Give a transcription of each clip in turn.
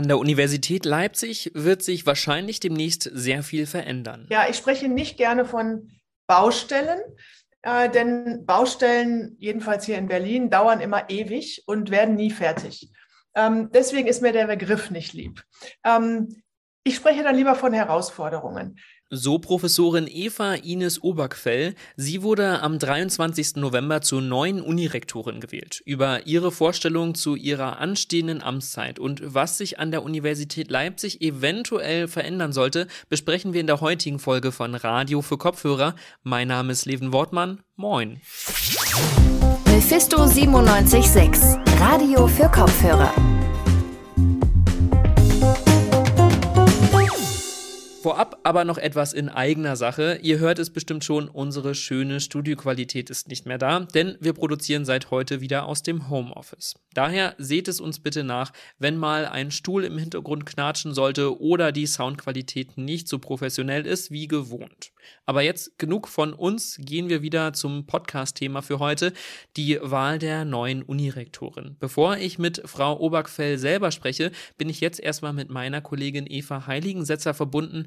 An der Universität Leipzig wird sich wahrscheinlich demnächst sehr viel verändern. Ja, ich spreche nicht gerne von Baustellen, äh, denn Baustellen, jedenfalls hier in Berlin, dauern immer ewig und werden nie fertig. Ähm, deswegen ist mir der Begriff nicht lieb. Ähm, ich spreche dann lieber von Herausforderungen. So Professorin Eva Ines Oberquell. Sie wurde am 23. November zur neuen Unirektorin gewählt. Über ihre Vorstellung zu ihrer anstehenden Amtszeit und was sich an der Universität Leipzig eventuell verändern sollte, besprechen wir in der heutigen Folge von Radio für Kopfhörer. Mein Name ist Leven Wortmann. Moin. Mephisto 976, Radio für Kopfhörer. Vorab aber noch etwas in eigener Sache. Ihr hört es bestimmt schon, unsere schöne Studioqualität ist nicht mehr da, denn wir produzieren seit heute wieder aus dem Homeoffice. Daher seht es uns bitte nach, wenn mal ein Stuhl im Hintergrund knatschen sollte oder die Soundqualität nicht so professionell ist wie gewohnt. Aber jetzt genug von uns, gehen wir wieder zum Podcast-Thema für heute, die Wahl der neuen Unirektorin. Bevor ich mit Frau Obergfell selber spreche, bin ich jetzt erstmal mit meiner Kollegin Eva Heiligensetzer verbunden.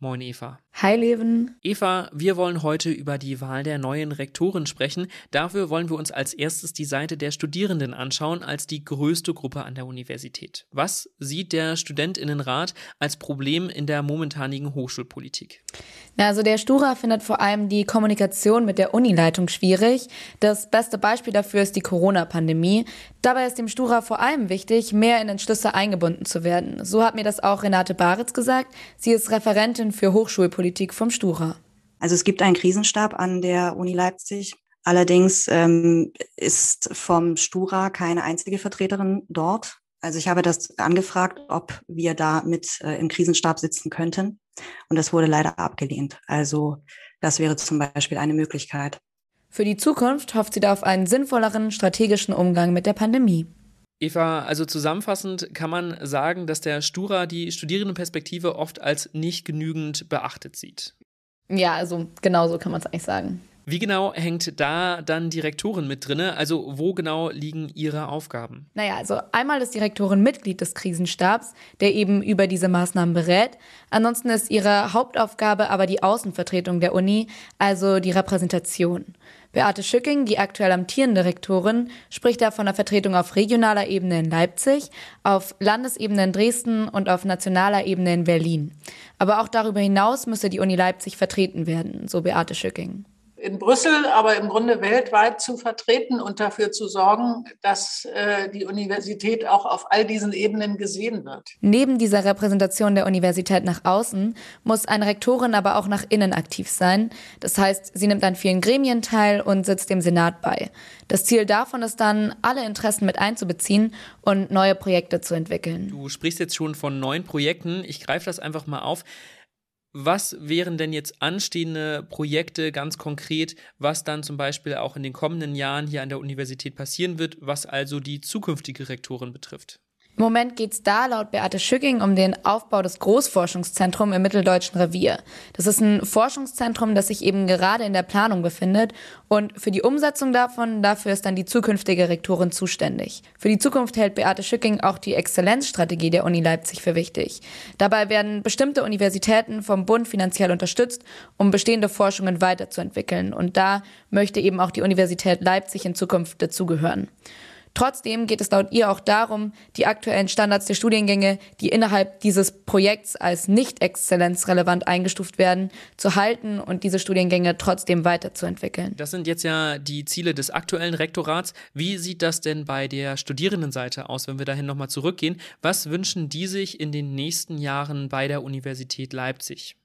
Moin Eva. Hi Leven. Eva, wir wollen heute über die Wahl der neuen Rektorin sprechen. Dafür wollen wir uns als erstes die Seite der Studierenden anschauen, als die größte Gruppe an der Universität. Was sieht der Studentinnenrat als Problem in der momentanigen Hochschulpolitik? Also der Stura findet vor allem die Kommunikation mit der Unileitung schwierig. Das beste Beispiel dafür ist die Corona-Pandemie. Dabei ist dem Stura vor allem wichtig, mehr in Entschlüsse eingebunden zu werden. So hat mir das auch Renate Baritz gesagt. Sie ist Referentin für Hochschulpolitik vom Stura. Also es gibt einen Krisenstab an der Uni Leipzig. Allerdings ähm, ist vom Stura keine einzige Vertreterin dort. Also ich habe das angefragt, ob wir da mit äh, im Krisenstab sitzen könnten. Und das wurde leider abgelehnt. Also das wäre zum Beispiel eine Möglichkeit. Für die Zukunft hofft sie da auf einen sinnvolleren strategischen Umgang mit der Pandemie. Eva, also zusammenfassend kann man sagen, dass der Stura die Studierendenperspektive oft als nicht genügend beachtet sieht. Ja, also genau so kann man es eigentlich sagen. Wie genau hängt da dann die Rektorin mit drinne? Also wo genau liegen ihre Aufgaben? Naja, also einmal ist die Rektorin Mitglied des Krisenstabs, der eben über diese Maßnahmen berät. Ansonsten ist ihre Hauptaufgabe aber die Außenvertretung der Uni, also die Repräsentation. Beate Schücking, die aktuell amtierende Rektorin, spricht da von der Vertretung auf regionaler Ebene in Leipzig, auf Landesebene in Dresden und auf nationaler Ebene in Berlin. Aber auch darüber hinaus müsse die Uni Leipzig vertreten werden, so Beate Schücking in Brüssel, aber im Grunde weltweit zu vertreten und dafür zu sorgen, dass äh, die Universität auch auf all diesen Ebenen gesehen wird. Neben dieser Repräsentation der Universität nach außen muss eine Rektorin aber auch nach innen aktiv sein. Das heißt, sie nimmt an vielen Gremien teil und sitzt dem Senat bei. Das Ziel davon ist dann, alle Interessen mit einzubeziehen und neue Projekte zu entwickeln. Du sprichst jetzt schon von neuen Projekten. Ich greife das einfach mal auf. Was wären denn jetzt anstehende Projekte ganz konkret, was dann zum Beispiel auch in den kommenden Jahren hier an der Universität passieren wird, was also die zukünftige Rektorin betrifft? Im Moment geht es da laut Beate Schücking um den Aufbau des Großforschungszentrums im Mitteldeutschen Revier. Das ist ein Forschungszentrum, das sich eben gerade in der Planung befindet. Und für die Umsetzung davon, dafür ist dann die zukünftige Rektorin zuständig. Für die Zukunft hält Beate Schücking auch die Exzellenzstrategie der Uni Leipzig für wichtig. Dabei werden bestimmte Universitäten vom Bund finanziell unterstützt, um bestehende Forschungen weiterzuentwickeln. Und da möchte eben auch die Universität Leipzig in Zukunft dazugehören. Trotzdem geht es laut ihr auch darum, die aktuellen Standards der Studiengänge, die innerhalb dieses Projekts als nicht exzellenzrelevant eingestuft werden, zu halten und diese Studiengänge trotzdem weiterzuentwickeln. Das sind jetzt ja die Ziele des aktuellen Rektorats. Wie sieht das denn bei der Studierendenseite aus, wenn wir dahin nochmal zurückgehen? Was wünschen die sich in den nächsten Jahren bei der Universität Leipzig?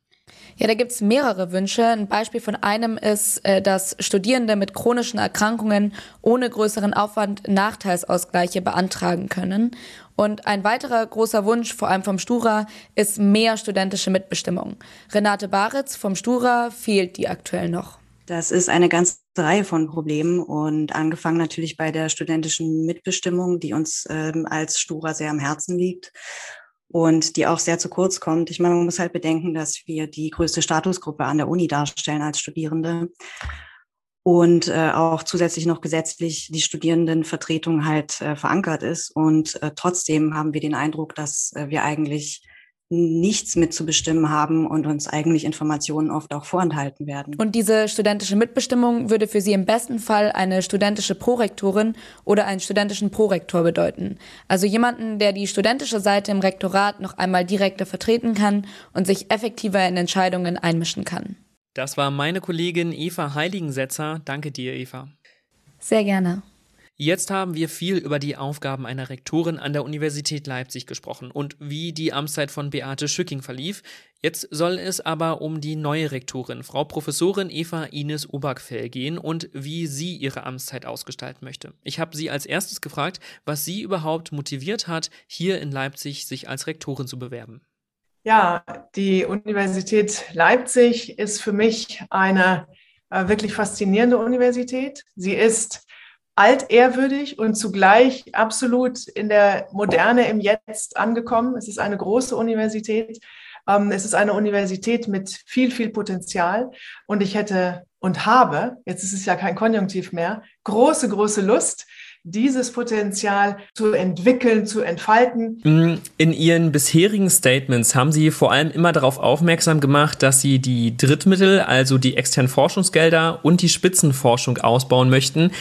Ja, da gibt's mehrere Wünsche. Ein Beispiel von einem ist, äh, dass Studierende mit chronischen Erkrankungen ohne größeren Aufwand Nachteilsausgleiche beantragen können. Und ein weiterer großer Wunsch, vor allem vom Stura, ist mehr studentische Mitbestimmung. Renate Baritz vom Stura fehlt die aktuell noch. Das ist eine ganze Reihe von Problemen und angefangen natürlich bei der studentischen Mitbestimmung, die uns ähm, als Stura sehr am Herzen liegt und die auch sehr zu kurz kommt. Ich meine, man muss halt bedenken, dass wir die größte Statusgruppe an der Uni darstellen als Studierende. und äh, auch zusätzlich noch gesetzlich die Studierendenvertretung halt äh, verankert ist. Und äh, trotzdem haben wir den Eindruck, dass äh, wir eigentlich nichts mitzubestimmen haben und uns eigentlich Informationen oft auch vorenthalten werden. Und diese studentische Mitbestimmung würde für Sie im besten Fall eine studentische Prorektorin oder einen studentischen Prorektor bedeuten. Also jemanden, der die studentische Seite im Rektorat noch einmal direkter vertreten kann und sich effektiver in Entscheidungen einmischen kann. Das war meine Kollegin Eva Heiligensetzer. Danke dir, Eva. Sehr gerne. Jetzt haben wir viel über die Aufgaben einer Rektorin an der Universität Leipzig gesprochen und wie die Amtszeit von Beate Schücking verlief. Jetzt soll es aber um die neue Rektorin, Frau Professorin Eva Ines Obergfell gehen und wie sie ihre Amtszeit ausgestalten möchte. Ich habe sie als erstes gefragt, was sie überhaupt motiviert hat, hier in Leipzig sich als Rektorin zu bewerben. Ja, die Universität Leipzig ist für mich eine äh, wirklich faszinierende Universität. Sie ist altehrwürdig und zugleich absolut in der Moderne im Jetzt angekommen. Es ist eine große Universität. Ähm, es ist eine Universität mit viel, viel Potenzial. Und ich hätte und habe, jetzt ist es ja kein Konjunktiv mehr, große, große Lust, dieses Potenzial zu entwickeln, zu entfalten. Mm, in Ihren bisherigen Statements haben Sie vor allem immer darauf aufmerksam gemacht, dass Sie die Drittmittel, also die externen Forschungsgelder und die Spitzenforschung ausbauen möchten.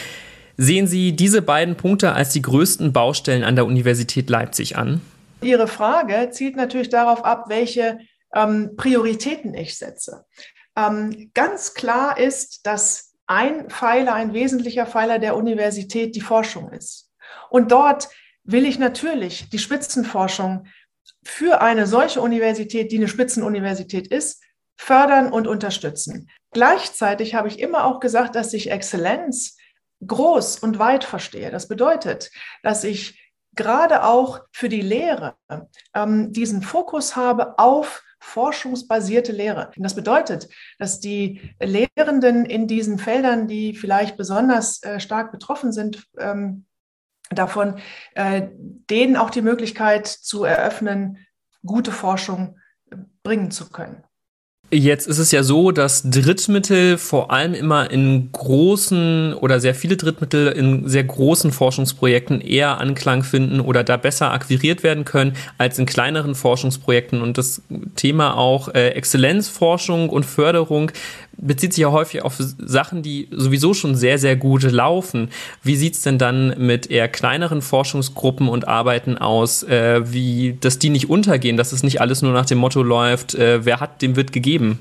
Sehen Sie diese beiden Punkte als die größten Baustellen an der Universität Leipzig an? Ihre Frage zielt natürlich darauf ab, welche ähm, Prioritäten ich setze. Ähm, ganz klar ist, dass ein Pfeiler, ein wesentlicher Pfeiler der Universität die Forschung ist. Und dort will ich natürlich die Spitzenforschung für eine solche Universität, die eine Spitzenuniversität ist, fördern und unterstützen. Gleichzeitig habe ich immer auch gesagt, dass sich Exzellenz groß und weit verstehe. Das bedeutet, dass ich gerade auch für die Lehre ähm, diesen Fokus habe auf forschungsbasierte Lehre. Und das bedeutet, dass die Lehrenden in diesen Feldern, die vielleicht besonders äh, stark betroffen sind, ähm, davon, äh, denen auch die Möglichkeit zu eröffnen, gute Forschung äh, bringen zu können. Jetzt ist es ja so, dass Drittmittel vor allem immer in großen oder sehr viele Drittmittel in sehr großen Forschungsprojekten eher Anklang finden oder da besser akquiriert werden können als in kleineren Forschungsprojekten. Und das Thema auch äh, Exzellenzforschung und Förderung bezieht sich ja häufig auf Sachen, die sowieso schon sehr, sehr gut laufen. Wie sieht es denn dann mit eher kleineren Forschungsgruppen und Arbeiten aus, äh, wie, dass die nicht untergehen, dass es nicht alles nur nach dem Motto läuft, äh, wer hat, dem wird gegeben?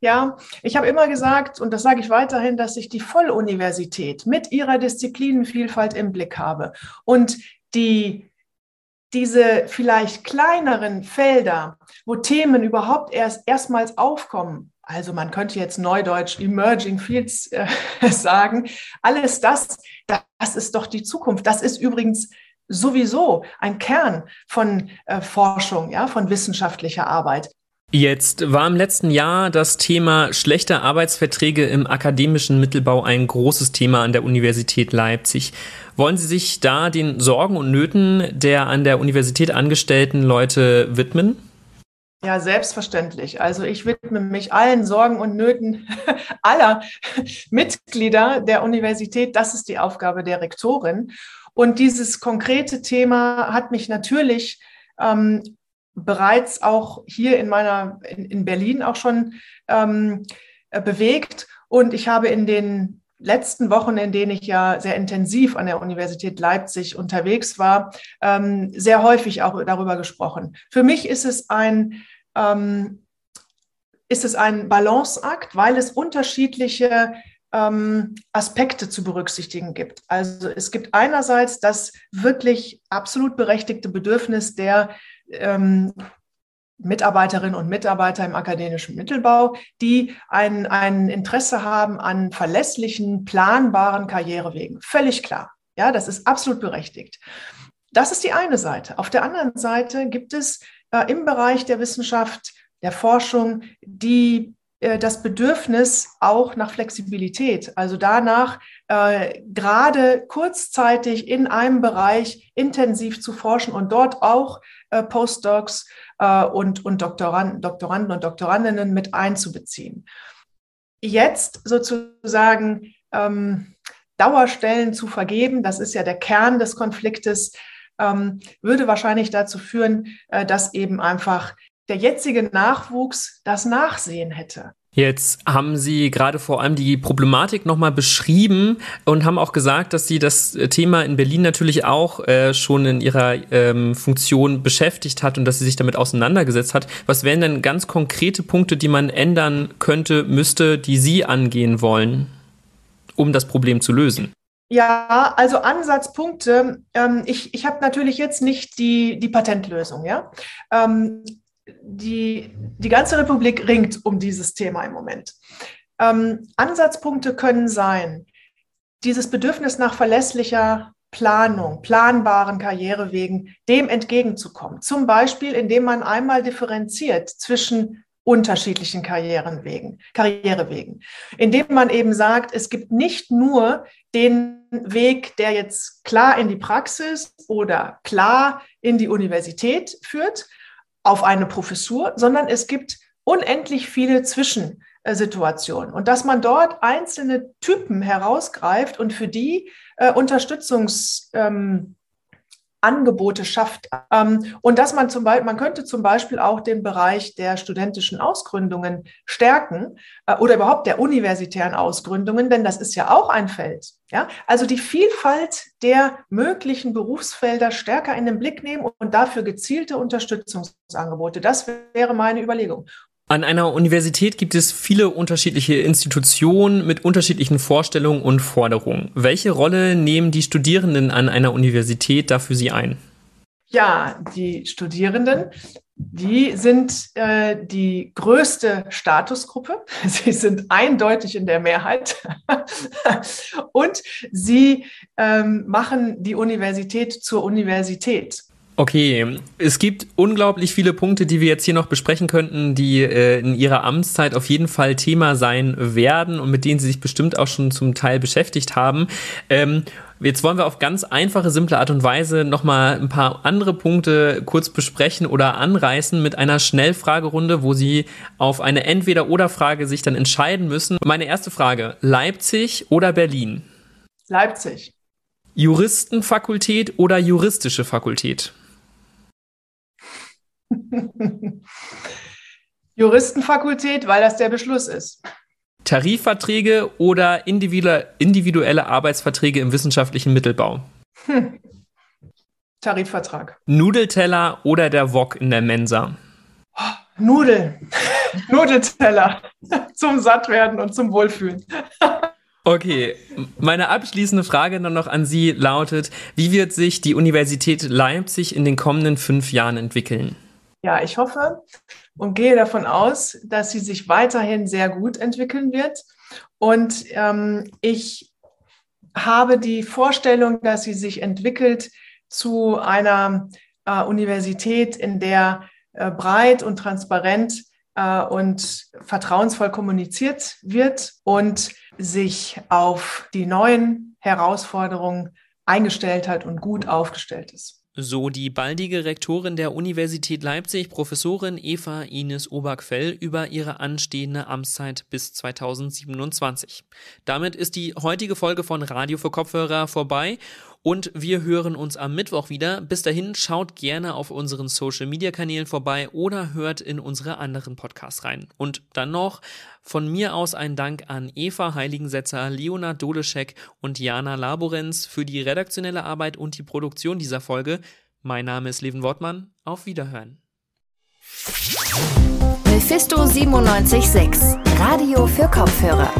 Ja, ich habe immer gesagt, und das sage ich weiterhin, dass ich die Volluniversität mit ihrer Disziplinenvielfalt im Blick habe. Und die diese vielleicht kleineren Felder, wo Themen überhaupt erst erstmals aufkommen, also man könnte jetzt neudeutsch Emerging Fields äh, sagen. Alles das, das ist doch die Zukunft. Das ist übrigens sowieso ein Kern von äh, Forschung, ja, von wissenschaftlicher Arbeit. Jetzt war im letzten Jahr das Thema schlechte Arbeitsverträge im akademischen Mittelbau ein großes Thema an der Universität Leipzig. Wollen Sie sich da den Sorgen und Nöten der an der Universität angestellten Leute widmen? Ja, selbstverständlich. Also ich widme mich allen Sorgen und Nöten aller Mitglieder der Universität. Das ist die Aufgabe der Rektorin. Und dieses konkrete Thema hat mich natürlich ähm, bereits auch hier in meiner, in, in Berlin auch schon ähm, äh, bewegt. Und ich habe in den letzten Wochen, in denen ich ja sehr intensiv an der Universität Leipzig unterwegs war, ähm, sehr häufig auch darüber gesprochen. Für mich ist es ein ähm, ist es ein Balanceakt, weil es unterschiedliche ähm, Aspekte zu berücksichtigen gibt. Also es gibt einerseits das wirklich absolut berechtigte Bedürfnis der ähm, Mitarbeiterinnen und Mitarbeiter im akademischen Mittelbau, die ein, ein Interesse haben an verlässlichen, planbaren Karrierewegen. Völlig klar. Ja, das ist absolut berechtigt. Das ist die eine Seite. Auf der anderen Seite gibt es äh, im Bereich der Wissenschaft, der Forschung, die äh, das Bedürfnis auch nach Flexibilität, also danach äh, gerade kurzzeitig in einem Bereich intensiv zu forschen und dort auch äh, Postdocs äh, und, und Doktoranden, Doktoranden und Doktorandinnen mit einzubeziehen. jetzt sozusagen ähm, Dauerstellen zu vergeben, das ist ja der Kern des Konfliktes, ähm, würde wahrscheinlich dazu führen, äh, dass eben einfach der jetzige Nachwuchs das Nachsehen hätte. Jetzt haben Sie gerade vor allem die Problematik nochmal beschrieben und haben auch gesagt, dass Sie das Thema in Berlin natürlich auch äh, schon in Ihrer ähm, Funktion beschäftigt hat und dass sie sich damit auseinandergesetzt hat. Was wären denn ganz konkrete Punkte, die man ändern könnte, müsste, die Sie angehen wollen, um das Problem zu lösen? Ja, also Ansatzpunkte. Ähm, ich ich habe natürlich jetzt nicht die, die Patentlösung. Ja? Ähm, die, die ganze Republik ringt um dieses Thema im Moment. Ähm, Ansatzpunkte können sein, dieses Bedürfnis nach verlässlicher Planung, planbaren Karrierewegen, dem entgegenzukommen. Zum Beispiel, indem man einmal differenziert zwischen unterschiedlichen Karrierenwegen, Karrierewegen, indem man eben sagt, es gibt nicht nur den Weg, der jetzt klar in die Praxis oder klar in die Universität führt, auf eine Professur, sondern es gibt unendlich viele Zwischensituationen. Und dass man dort einzelne Typen herausgreift und für die äh, Unterstützungs ähm, Angebote schafft. Ähm, und dass man zum Beispiel, man könnte zum Beispiel auch den Bereich der studentischen Ausgründungen stärken äh, oder überhaupt der universitären Ausgründungen, denn das ist ja auch ein Feld. Ja, also die Vielfalt der möglichen Berufsfelder stärker in den Blick nehmen und dafür gezielte Unterstützungsangebote. Das wäre meine Überlegung. An einer Universität gibt es viele unterschiedliche Institutionen mit unterschiedlichen Vorstellungen und Forderungen. Welche Rolle nehmen die Studierenden an einer Universität da für Sie ein? Ja, die Studierenden, die sind äh, die größte Statusgruppe. Sie sind eindeutig in der Mehrheit. und sie ähm, machen die Universität zur Universität. Okay, es gibt unglaublich viele Punkte, die wir jetzt hier noch besprechen könnten, die äh, in Ihrer Amtszeit auf jeden Fall Thema sein werden und mit denen Sie sich bestimmt auch schon zum Teil beschäftigt haben. Ähm, jetzt wollen wir auf ganz einfache, simple Art und Weise nochmal ein paar andere Punkte kurz besprechen oder anreißen mit einer Schnellfragerunde, wo Sie auf eine Entweder-Oder-Frage sich dann entscheiden müssen. Meine erste Frage, Leipzig oder Berlin? Leipzig. Juristenfakultät oder juristische Fakultät? Juristenfakultät, weil das der Beschluss ist. Tarifverträge oder individuelle Arbeitsverträge im wissenschaftlichen Mittelbau? Hm. Tarifvertrag. Nudelteller oder der Wok in der Mensa? Oh, Nudel. Nudelteller. zum Sattwerden und zum Wohlfühlen. Okay, meine abschließende Frage dann noch an Sie lautet, wie wird sich die Universität Leipzig in den kommenden fünf Jahren entwickeln? Ja, ich hoffe und gehe davon aus, dass sie sich weiterhin sehr gut entwickeln wird. Und ähm, ich habe die Vorstellung, dass sie sich entwickelt zu einer äh, Universität, in der äh, breit und transparent äh, und vertrauensvoll kommuniziert wird und sich auf die neuen Herausforderungen eingestellt hat und gut aufgestellt ist. So die baldige Rektorin der Universität Leipzig, Professorin Eva Ines Obergfell, über ihre anstehende Amtszeit bis 2027. Damit ist die heutige Folge von Radio für Kopfhörer vorbei und wir hören uns am Mittwoch wieder. Bis dahin schaut gerne auf unseren Social Media Kanälen vorbei oder hört in unsere anderen Podcasts rein. Und dann noch von mir aus ein Dank an Eva Heiligensetzer, Leonard Doleschek und Jana Laborenz für die redaktionelle Arbeit und die Produktion dieser Folge. Mein Name ist Leven Wortmann. Auf Wiederhören. Mephisto 976, Radio für Kopfhörer.